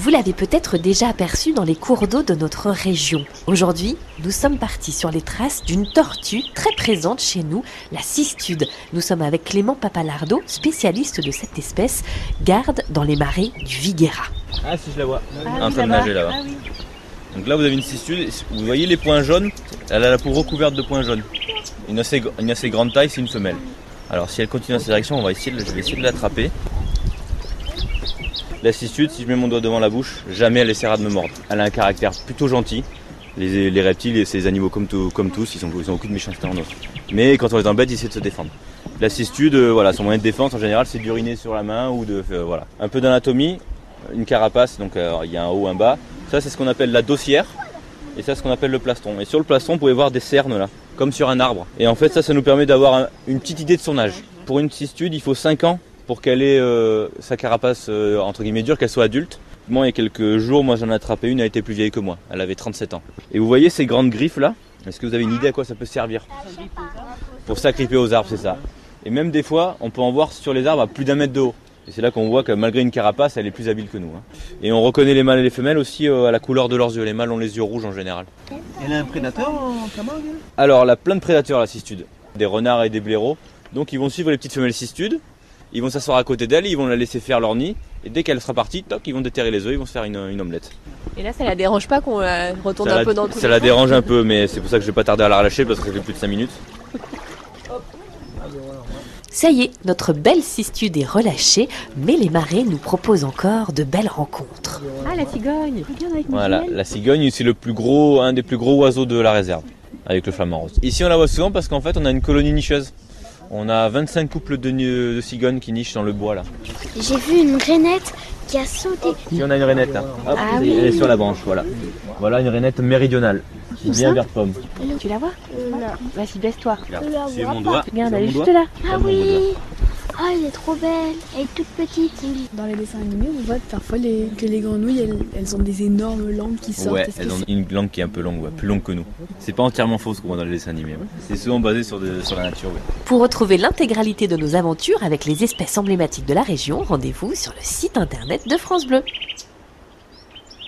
Vous l'avez peut-être déjà aperçu dans les cours d'eau de notre région. Aujourd'hui, nous sommes partis sur les traces d'une tortue très présente chez nous, la cistude. Nous sommes avec Clément Papalardo, spécialiste de cette espèce, garde dans les marais du Viguera. Ah si je la vois, Ah en train de là-bas. nager là-bas. Donc là vous avez une cistude, vous voyez les points jaunes, elle a la peau recouverte de points jaunes. Une assez, une assez grande taille, c'est une femelle. Alors si elle continue dans cette direction, on va essayer de, je vais essayer de l'attraper. La cistude, si je mets mon doigt devant la bouche, jamais elle essaiera de me mordre. Elle a un caractère plutôt gentil. Les, les reptiles et ces animaux comme, tout- comme tous, ils ont, ils ont aucune méchanceté en eux. Mais quand on les embête, ils essaient de se défendre. La cistude, euh, voilà, son moyen de défense en général, c'est d'uriner sur la main ou de, euh, voilà. Un peu d'anatomie, une carapace, donc euh, il y a un haut, un bas. Ça, c'est ce qu'on appelle la dossière. Et ça, c'est ce qu'on appelle le plastron. Et sur le plastron, vous pouvez voir des cernes là, comme sur un arbre. Et en fait, ça, ça nous permet d'avoir un- une petite idée de son âge. Pour une cistude, il faut 5 ans pour qu'elle ait euh, sa carapace euh, entre guillemets dure, qu'elle soit adulte. Moi, il y a quelques jours, moi j'en ai attrapé une, elle était plus vieille que moi. Elle avait 37 ans. Et vous voyez ces grandes griffes là Est-ce que vous avez une idée à quoi ça peut servir? Pour s'agripper aux arbres, c'est ça. Et même des fois, on peut en voir sur les arbres à plus d'un mètre de haut. Et c'est là qu'on voit que malgré une carapace, elle est plus habile que nous. hein. Et on reconnaît les mâles et les femelles aussi euh, à la couleur de leurs yeux. Les mâles ont les yeux rouges en général. Elle a un prédateur en Camargue elle? Alors, elle a plein de prédateurs la cistude. Des renards et des blaireaux. Donc ils vont suivre les petites femelles cistudes. Ils vont s'asseoir à côté d'elle, ils vont la laisser faire leur nid. Et dès qu'elle sera partie, toc, ils vont déterrer les œufs, ils vont se faire une, une omelette. Et là, ça la dérange pas qu'on la retourne ça un la, peu dans tous ça la dérange un peu, mais c'est pour ça que je vais pas tarder à la relâcher parce que ça fait plus de 5 minutes. Ça y est, notre belle cistude est relâchée, mais les marais nous proposent encore de belles rencontres. Ah, la cigogne Regarde avec mes Voilà, la cigogne, c'est le plus gros, un des plus gros oiseaux de la réserve, avec le flamant rose. Ici, on la voit souvent parce qu'en fait, on a une colonie nicheuse. On a 25 couples de, de cigognes qui nichent dans le bois là. J'ai vu une rainette qui a sauté. Ici, on a une rainette là. Hop, Ah elle oui. est sur la branche, voilà. Voilà une rainette méridionale, qui bien verte pomme. Tu la vois Vas-y, baisse-toi. Vois mon doigt. Regarde, elle est juste là. Ah oui. Oh, elle est trop belle. Elle est toute petite. Dans les dessins animés, on voit parfois les- que les grenouilles, elles, elles ont des énormes langues qui sortent. Ouais, elles ont une langue qui est un peu longue, ouais, plus longue que nous. C'est pas entièrement faux ce qu'on voit dans les dessins animés. ouais. C'est souvent basé sur, la nature. ouais. Pour retrouver l'intégralité de nos aventures avec les espèces emblématiques de la région, rendez-vous sur le site internet de France Bleu.